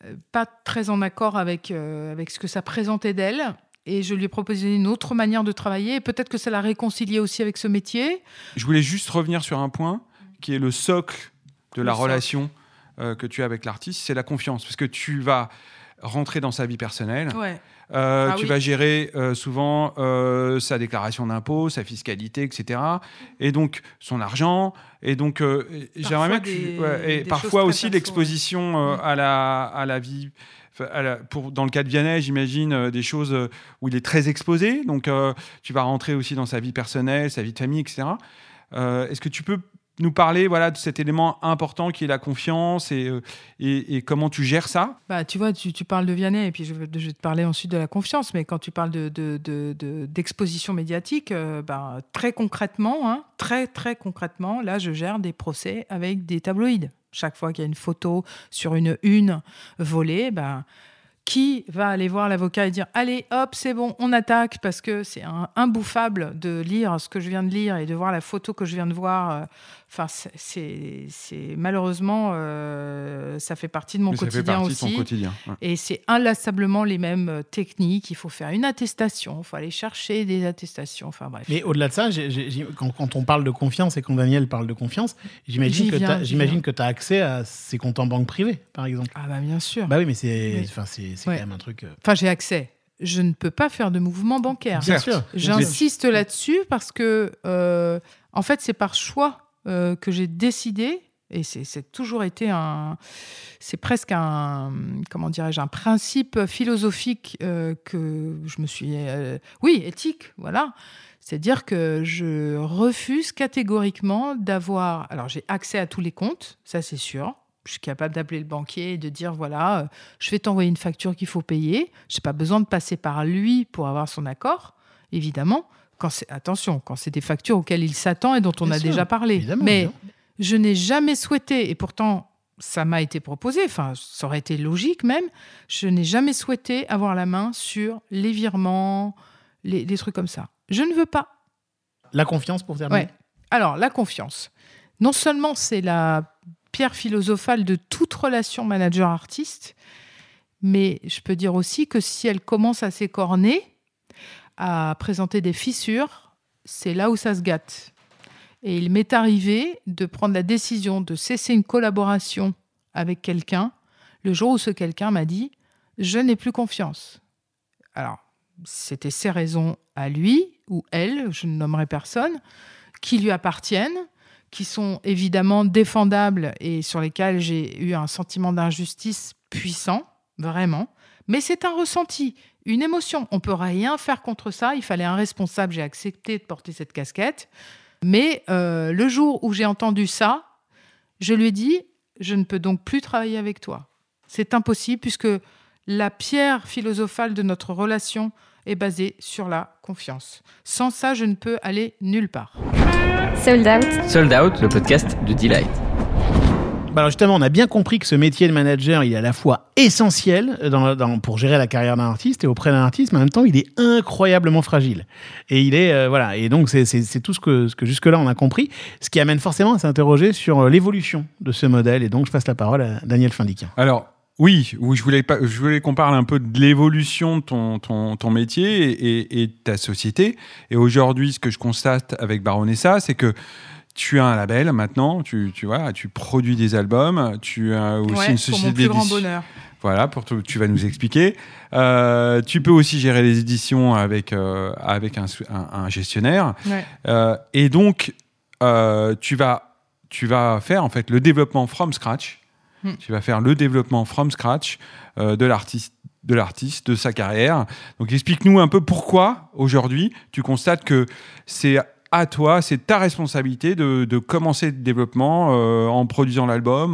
euh, pas très en accord avec euh, avec ce que ça présentait d'elle. Et je lui ai proposé une autre manière de travailler. Et Peut-être que ça l'a réconciliée aussi avec ce métier. Je voulais juste revenir sur un point qui est le socle de Le la socle. relation euh, que tu as avec l'artiste, c'est la confiance. Parce que tu vas rentrer dans sa vie personnelle, Ouais. Euh, Ah tu oui. vas gérer euh, souvent euh, sa déclaration d'impôt, sa fiscalité, etc. Et donc son argent. Et donc j'aimerais bien que tu- ouais, et parfois aussi l'exposition Mm. à, la, à la vie. enfin, à la- pour, dans le cas de Vianney, j'imagine des choses où il est très exposé. Donc, tu vas rentrer aussi dans sa vie personnelle, sa vie de famille, etc. Est-ce que tu peux nous parler voilà, de cet élément important qui est la confiance et, euh, et, et comment tu gères ça Bah, tu vois, tu, tu parles de Vianney et puis je vais, te parler ensuite de la confiance. Mais quand tu parles de, de- de- d'exposition médiatique, euh, bah, très concrètement, hein, très très concrètement, là, je gère des procès avec des tabloïds. Chaque fois qu'il y a une photo sur une une volée, bah, qui va aller voir l'avocat et dire allez hop c'est bon on attaque parce que c'est imbouffable de lire ce que je viens de lire et de voir la photo que je viens de voir euh, enfin c'est- malheureusement euh, ça fait partie de mon Mais ça fait quotidien partie de aussi ton quotidien. ouais. et c'est inlassablement les mêmes euh, techniques il faut faire une attestation il faut aller chercher des attestations enfin bref Mais au-delà de ça, quand, quand on parle de confiance et quand Daniel parle de confiance, j'imagine que tu as accès à ses comptes en banque privée, par exemple. ah bah bien sûr Bah oui, mais c'est Oui. enfin, c'est c'est Ouais. quand même un truc. euh, enfin j'ai accès je ne peux pas faire de mouvement bancaire Bien sûr. bien sûr. J'insiste là-dessus parce que, euh, en fait, c'est par choix euh, que j'ai décidé, et c'est toujours été un. C'est presque un. Comment dirais-je Un principe philosophique euh, que je me suis. euh, oui, éthique, voilà. C'est-à-dire que je refuse catégoriquement d'avoir. Alors, j'ai accès à tous les comptes, ça c'est sûr. Je suis capable d'appeler le banquier et de dire voilà, je vais t'envoyer une facture qu'il faut payer. Je n'ai pas besoin de passer par lui pour avoir son accord, évidemment. Quand c'est attention, quand c'est des factures auxquelles il s'attend et dont on Bien a sûr, déjà parlé. Mais je n'ai jamais souhaité, et pourtant ça m'a été proposé, enfin ça aurait été logique même, je n'ai jamais souhaité avoir la main sur les virements, les, trucs comme ça. Je ne veux pas. La confiance pour terminer. Ouais. Alors, la confiance. Non seulement c'est la pierre philosophale de toute relation manager-artiste, mais je peux dire aussi que si elle commence à s'écorner, à présenter des fissures, c'est là où ça se gâte. Et il m'est arrivé de prendre la décision de cesser une collaboration avec quelqu'un le jour où ce quelqu'un m'a dit Je n'ai plus confiance. Alors, c'était ses raisons à lui ou elle, je ne nommerai personne, qui lui appartiennent, qui sont évidemment défendables et sur lesquels j'ai eu un sentiment d'injustice puissant, vraiment. Mais c'est un ressenti, une émotion. On peut rien faire contre ça. Il fallait un responsable. J'ai accepté de porter cette casquette. Mais euh, le jour où j'ai entendu ça, je lui ai dit je ne peux donc plus travailler avec toi. C'est impossible puisque la pierre philosophale de notre relation est basée sur la confiance. Sans ça, je ne peux aller nulle part. Sold Out, Sold Out, le podcast de Delight. Bah alors justement, on a bien compris que ce métier de manager, il est à la fois essentiel dans- pour gérer la carrière d'un artiste et auprès d'un artiste, mais en même temps, il est incroyablement fragile. Et il est euh, voilà. Et donc c'est tout ce que, jusque là on a compris, ce qui amène forcément à s'interroger sur euh, l'évolution de ce modèle. Et donc je passe la parole à Daniel Findiquian. Alors, oui, oui, je voulais, voulais qu'on parle un peu de l'évolution de ton, ton, ton métier et, et- et de ta société. Et aujourd'hui, ce que je constate avec Baronessa, c'est que tu as un label maintenant, tu, tu, vois, tu produis des albums, tu as aussi Ouais, une pour mon société plus grand d'édition. bonheur. Voilà, pour tout, tu vas nous expliquer. Euh, tu peux aussi gérer les éditions avec, euh, avec un, sou- un- un gestionnaire. Ouais. Euh, et donc, tu, vas, tu vas faire en fait le développement from scratch. Hmm. Tu vas faire le développement from scratch de l'artiste de l'artiste, de sa carrière. Donc explique-nous un peu pourquoi aujourd'hui tu constates que c'est à toi, c'est ta responsabilité de, commencer le développement euh, en produisant l'album,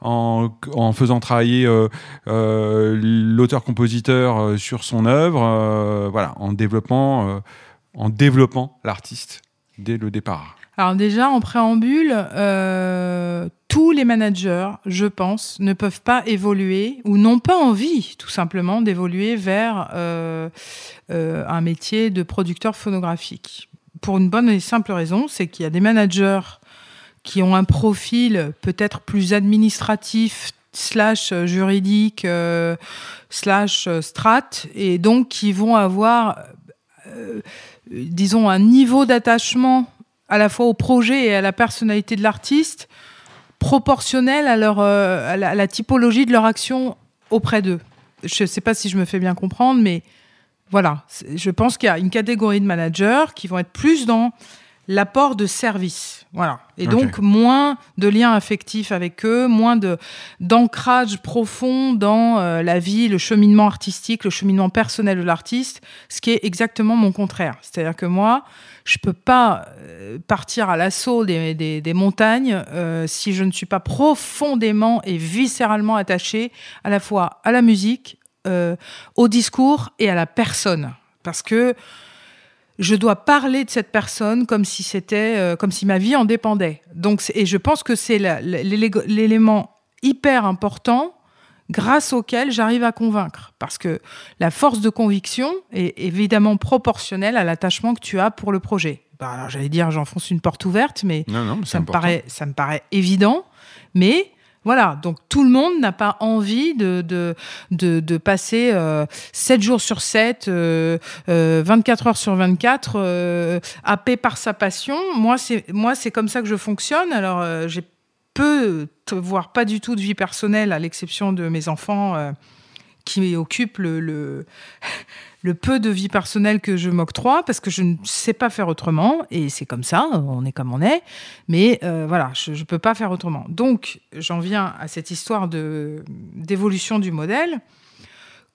en, faisant travailler euh, euh, l'auteur-compositeur sur son œuvre, voilà, en développement, euh, en développant l'artiste dès le départ. Alors déjà, en préambule, tous les managers, je pense, ne peuvent pas évoluer ou n'ont pas envie, tout simplement, d'évoluer vers un métier de producteur phonographique. Pour une bonne et simple raison, c'est qu'il y a des managers qui ont un profil peut-être plus administratif slash juridique euh, slash euh, strat et donc qui vont avoir euh, disons un niveau d'attachement à la fois au projet et à la personnalité de l'artiste proportionnel à, leur, euh, à la typologie de leur action auprès d'eux. Je ne sais pas si je me fais bien comprendre, mais voilà. Je pense qu'il y a une catégorie de managers qui vont être plus dans l'apport de service. Voilà. Et donc, moins de liens affectifs avec eux, moins de, d'ancrage profond dans euh, la vie, le cheminement artistique, le cheminement personnel de l'artiste, ce qui est exactement mon contraire. C'est-à-dire que moi, je peux pas euh, partir à l'assaut des, des- des montagnes euh, si je ne suis pas profondément et viscéralement attaché à la fois à la musique, euh, au discours et à la personne. Parce que je dois parler de cette personne comme si c'était, euh, comme si ma vie en dépendait. Donc, et je pense que c'est l'élément hyper important grâce auquel j'arrive à convaincre. Parce que la force de conviction est évidemment proportionnelle à l'attachement que tu as pour le projet. Bah, alors, j'allais dire, j'enfonce une porte ouverte, mais Non, non, c'est ça me, paraît, ça me paraît évident. Mais voilà, donc tout le monde n'a pas envie de, de, de, passer euh, 7 jours sur 7, euh, euh, 24 heures sur 24, euh, happé par sa passion. Moi, c'est comme ça que je fonctionne. Alors, euh, j'ai peu, voire pas du tout de vie personnelle, à l'exception de mes enfants euh, qui occupent le, le peu de vie personnelle que je m'octroie, parce que je ne sais pas faire autrement, et c'est comme ça, on est comme on est, mais euh, voilà, je ne peux pas faire autrement. Donc, j'en viens à cette histoire d'évolution du modèle.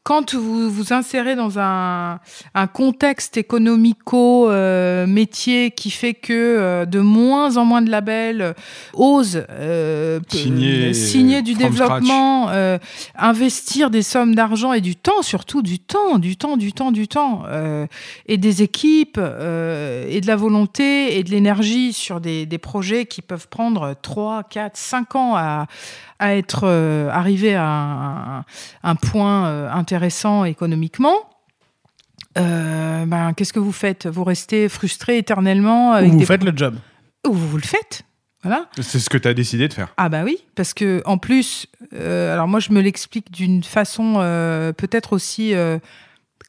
Quand vous vous insérez dans un, un contexte économico-métier qui fait que euh, de moins en moins de labels euh, osent euh, Signer, signer du développement, euh, investir des sommes d'argent et du temps, surtout du temps, du temps, du temps, du temps, euh, et des équipes, euh, et de la volonté et de l'énergie sur des, des projets qui peuvent prendre 3, 4, 5 ans à, à être euh, arrivés à un, un point euh, intéressant économiquement. Euh, ben, qu'est-ce que vous faites? Vous restez frustré éternellement avec Ou vous des faites le job. ou vous le faites. Voilà. C'est ce que tu as décidé de faire. Ah bah oui, parce que en plus, euh, alors moi je me l'explique d'une façon euh, peut-être aussi euh,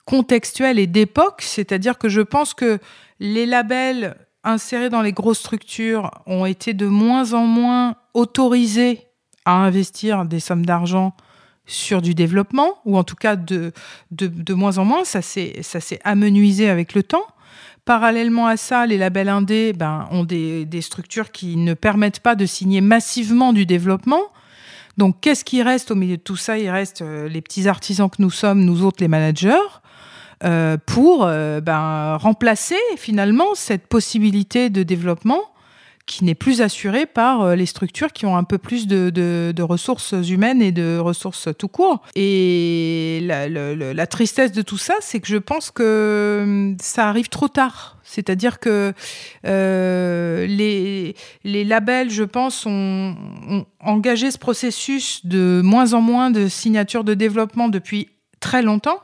contextuelle et d'époque, c'est-à-dire que je pense que les labels insérés dans les grosses structures ont été de moins en moins autorisés à investir des sommes d'argent sur du développement, ou en tout cas de, de, de moins en moins, ça s'est amenuisé avec le temps. Parallèlement à ça, les labels indés ben, ont des, des structures qui ne permettent pas de signer massivement du développement. Donc, qu'est-ce qui reste? Au milieu de tout ça Il reste euh, les petits artisans que nous sommes, nous autres les managers, euh, pour euh, ben, remplacer finalement cette possibilité de développement qui n'est plus assurée par euh, les structures qui ont un peu plus de, ressources humaines et de ressources tout court. Et la, tristesse de tout ça, c'est que je pense que hum, ça arrive trop tard. C'est-à-dire que euh, les, les labels, je pense, ont engagé ce processus de moins en moins de signatures de développement depuis très longtemps,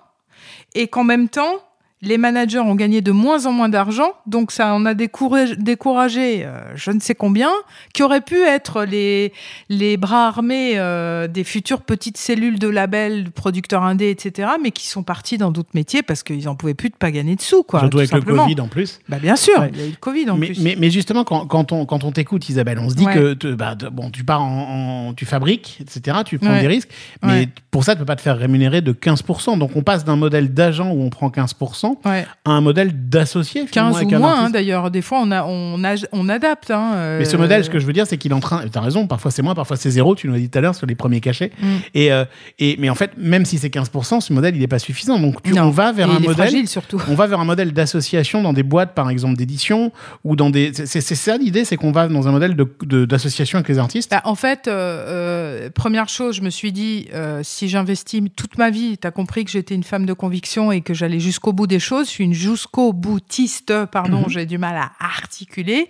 et qu'en même temps, les managers ont gagné de moins en moins d'argent, donc ça en a découragé, découragé euh, je ne sais combien, qui auraient pu être les, les bras armés euh, des futures petites cellules de labels, producteurs indés, etc., mais qui sont partis dans d'autres métiers parce qu'ils n'en pouvaient plus de pas gagner de sous. Quoi, Surtout tout avec simplement. le Covid en plus. Bah, bien sûr, Ouais. il y a eu le Covid en mais, plus. mais, mais justement, quand, quand on, quand on t'écoute, Isabelle, on se dit Ouais. que te- bah, te- bon, tu pars en, en- tu fabriques, etc., tu prends Ouais. des risques, mais pour ça, tu peux pas te faire rémunérer de 15%. Donc, on passe d'un modèle d'agent où on prend 15% Ouais. à un modèle d'associé. finalement, 15 avec ou moins, hein, d'ailleurs. Des fois, on, a, on, a- on adapte. hein, euh, Mais ce modèle, ce que je veux dire, c'est qu'il est en train. Tu as raison, parfois c'est moins, parfois c'est zéro, tu nous l'as dit tout à l'heure sur les premiers cachets. Mm. Et, euh, et, mais en fait, même si c'est 15%, ce modèle, il n'est pas suffisant. Donc, tu, Non. on va vers un modèle. fragile, surtout. On va vers un modèle d'association dans des boîtes, par exemple, d'édition, ou dans des. C'est ça l'idée, c'est qu'on va dans un modèle de- de- d'association avec les artistes. Bah, en fait, euh, première chose, je me suis dit, si j'investis toute ma vie, tu as compris que j'étais une femme de conviction et que j'allais jusqu'au bout des choses, je suis une jusqu'au boutiste, pardon, Mhm. j'ai du mal à articuler.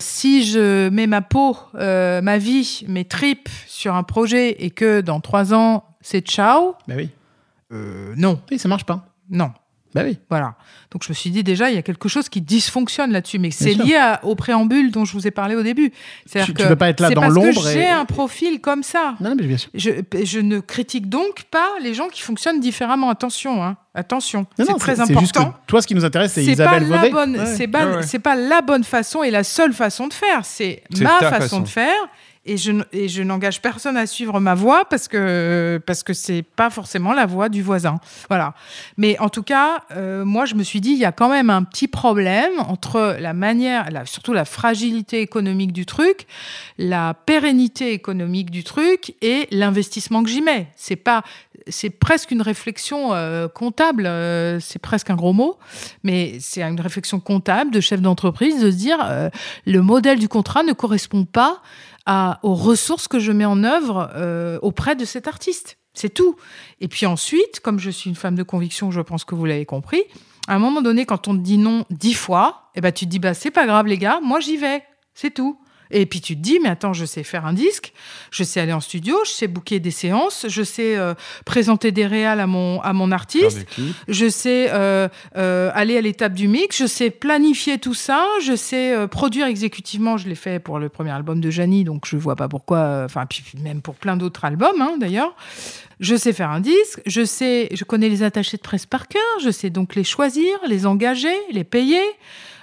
Si je mets ma peau, euh, ma vie, mes tripes sur un projet et que dans trois ans, c'est ciao, Bah oui. euh, non, Oui, ça marche pas. non. Bah oui. Voilà. Donc je me suis dit déjà, il y a quelque chose qui dysfonctionne là-dessus, mais c'est lié à- au préambule dont je vous ai parlé au début. C'est-à-dire Tu- que tu peux pas être là c'est dans parce que l'ombre et- J'ai un profil comme ça. Non, non, mais bien sûr. Je, je ne critique donc pas les gens qui fonctionnent différemment. Attention, hein. attention. C'est très c'est juste que important. toi, ce qui nous intéresse, c'est C'est pas Isabelle la Vaudet. bonne, Ouais. c'est pas, Ouais, pas la bonne façon et la seule façon de faire. C'est ma façon. de faire. Et je, n'engage personne à suivre ma voie parce que parce que c'est pas forcément la voie du voisin. Voilà. Mais en tout cas, euh, moi, je me suis dit, il y a quand même un petit problème entre la manière, surtout la fragilité économique du truc, la pérennité économique du truc et l'investissement que j'y mets. C'est pas, c'est presque une réflexion euh, comptable. euh, c'est presque un gros mot, mais c'est une réflexion comptable de chef d'entreprise de se dire le modèle du contrat ne correspond pas à, aux ressources que je mets en œuvre euh, auprès de cet artiste. C'est tout. Et puis ensuite, comme je suis une femme de conviction, je pense que vous l'avez compris, à un moment donné, quand on te dit non dix fois, eh ben, tu te dis, bah, c'est pas grave, les gars, moi j'y vais. C'est tout. Et puis tu te dis, mais attends, je sais faire un disque, je sais aller en studio, je sais booker des séances, je sais euh, présenter des réals à mon, à mon artiste, je sais euh, euh, aller à l'étape du mix, je sais planifier tout ça, je sais produire exécutivement. Je l'ai fait pour le premier album de Janie, donc je vois pas pourquoi. Enfin, puis même pour plein d'autres albums, hein, d'ailleurs. Je sais faire un disque, je sais, je connais les attachés de presse par cœur, je sais donc les choisir, les engager, les payer.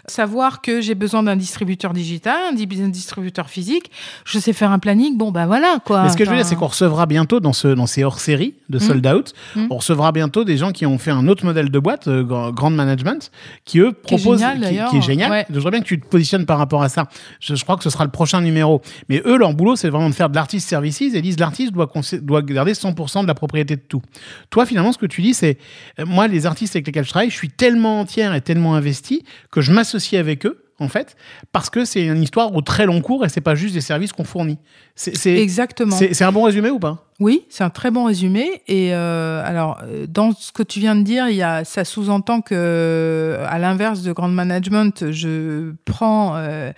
Savoir que j'ai besoin d'un distributeur digital, un di- un distributeur physique, je sais faire un planning, bon ben voilà quoi. Mais ce que je veux dire, c'est qu'on recevra bientôt dans, ce, dans ces hors-séries de Mm. Sold Out, Mm. on recevra bientôt des gens qui ont fait un autre modèle de boîte, euh, Grand Management, qui eux Qui est proposent, génial, qui, est génial. Ouais. Je voudrais bien que tu te positionnes par rapport à ça. Je, je crois que ce sera le prochain numéro. Mais eux, leur boulot, c'est vraiment de faire de l'artiste services et disent l'artiste doit garder 100% de la propriété de tout. Toi, finalement, ce que tu dis, c'est euh, moi, les artistes avec lesquels je travaille, je suis tellement entière et tellement investi que je m'associe avec eux. En fait, parce que c'est une histoire au très long cours et c'est pas juste des services qu'on fournit. C'est Exactement. c'est- un bon résumé ou pas? Oui, c'est un très bon résumé. Et euh, alors, euh, dans ce que tu viens de dire, il y a, ça sous-entend que, à l'inverse de Grand Management, je prends euh,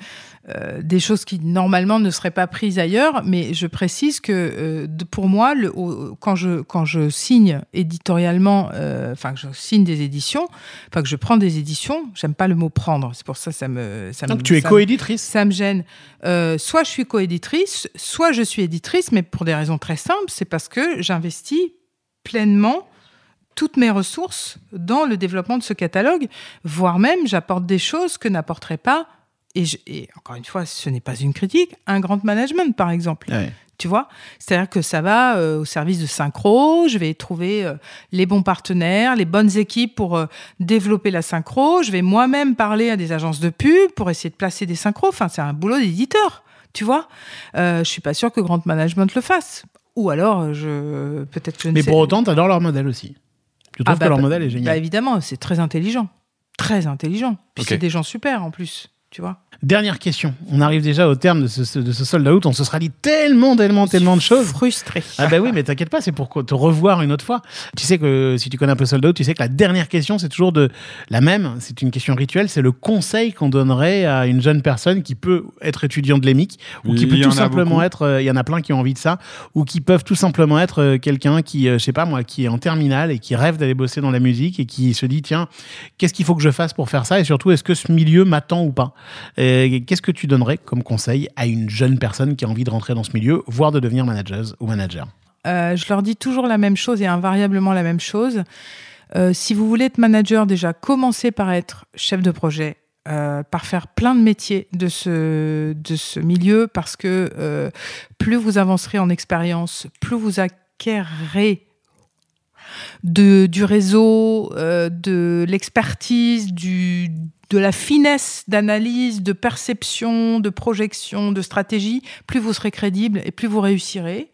euh, des choses qui normalement ne seraient pas prises ailleurs. Mais je précise que euh, de- pour moi, le, au- quand, je, quand je signe éditorialement, euh, enfin que je signe des éditions, enfin que je prends des éditions, j'aime pas le mot prendre. C'est pour ça que ça me, ça me Donc tu es coéditrice. ça me gêne. Soit je suis coéditrice, soit je suis éditrice, mais pour des raisons très simples, c'est parce que j'investis pleinement toutes mes ressources dans le développement de ce catalogue, voire même j'apporte des choses que n'apporterait pas, et, je- et encore une fois, ce n'est pas une critique, un grand management par exemple. Tu vois C'est-à-dire que ça va euh, au service de synchro, je vais trouver euh, les bons partenaires, les bonnes équipes pour euh, développer la synchro, je vais moi-même parler à des agences de pub pour essayer de placer des synchros. Enfin, c'est un boulot d'éditeur, tu vois Je suis pas sûre que Grand Management le fasse. Ou alors, je peut-être que je ne Mais sais- pour autant, tu adores leur modèle aussi. Tu trouves Ah bah, que leur bah, modèle est Bah génial. évidemment, c'est très intelligent. Très intelligent. Puis c'est des gens super en plus. Tu vois. Dernière question. On arrive déjà au terme de ce, de ce sold out. On se sera dit tellement, tellement, tellement de choses. Frustré. Ah bah oui, mais t'inquiète pas, c'est pour te revoir une autre fois. Tu sais que si tu connais un peu Sold Out, tu sais que la dernière question, c'est toujours de la même. C'est une question rituelle. C'est le conseil qu'on donnerait à une jeune personne qui peut être étudiant de l'EMIC ou qui peut tout simplement beaucoup. être. euh, Il y en a plein qui ont envie de ça ou qui peuvent tout simplement être euh, quelqu'un qui, euh, je sais pas moi, qui est en terminale et qui rêve d'aller bosser dans la musique et qui se dit tiens, qu'est-ce qu'il faut que je fasse pour faire ça? Et surtout est-ce que ce milieu m'attend ou pas? Qu'est-ce que tu donnerais comme conseil à une jeune personne qui a envie de rentrer dans ce milieu, voire de devenir manager ou manager Euh, je leur dis toujours la même chose et invariablement la même chose. Euh, si vous voulez être manager, déjà, commencez par être chef de projet, euh, par faire plein de métiers de ce, de ce milieu, parce que euh, plus vous avancerez en expérience, plus vous acquérerez du réseau, euh, de l'expertise, du, de la finesse d'analyse, de perception, de projection, de stratégie, plus vous serez crédible et plus vous réussirez.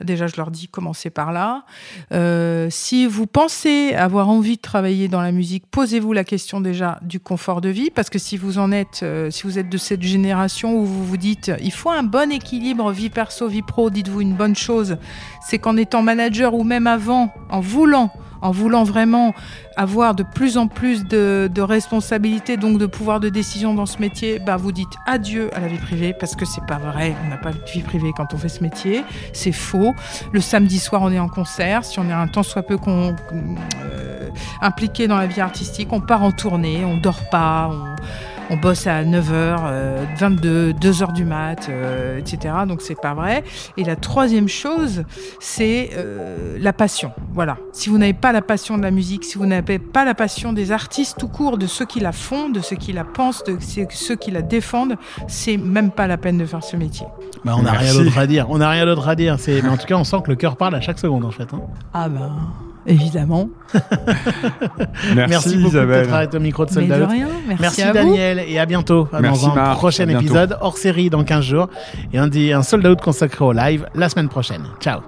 Déjà, je leur dis, commencez par là. Euh, si vous pensez avoir envie de travailler dans la musique, posez-vous la question déjà du confort de vie, parce que si vous en êtes, euh, si vous êtes de cette génération où vous vous dites, il faut un bon équilibre vie perso, vie pro, dites-vous une bonne chose, c'est qu'en étant manager ou même avant, en voulant en voulant vraiment avoir de plus en plus de, responsabilités, donc de pouvoir de décision dans ce métier, bah vous dites adieu à la vie privée parce que c'est pas vrai. On n'a pas de vie privée quand on fait ce métier. C'est faux. Le samedi soir, on est en concert. Si on est un tant soit peu euh, impliqué dans la vie artistique, on part en tournée, on dort pas, on bosse à 9h, euh, 22, 2h du mat, euh, etc. Donc c'est pas vrai. Et la troisième chose, c'est euh, la passion. Voilà. Si vous n'avez pas la passion de la musique, si vous n'avez pas la passion des artistes tout court, de ceux qui la font, de ceux qui la pensent, de ceux- qui la défendent, c'est même pas la peine de faire ce métier. Bah, on n'a rien d'autre à dire. On n'a rien d'autre à dire. C'est, mais en tout cas, on sent que le cœur parle à chaque seconde, en fait. hein. Ah ben, évidemment. Merci, Merci beaucoup Isabelle. d'être au micro de Mais Sold de Out. rien. Merci, Merci à vous. Daniel et à bientôt Merci, dans un Marc. prochain À bientôt. épisode hors série dans 15 jours et un, di- un sold out consacré au live la semaine prochaine. Ciao.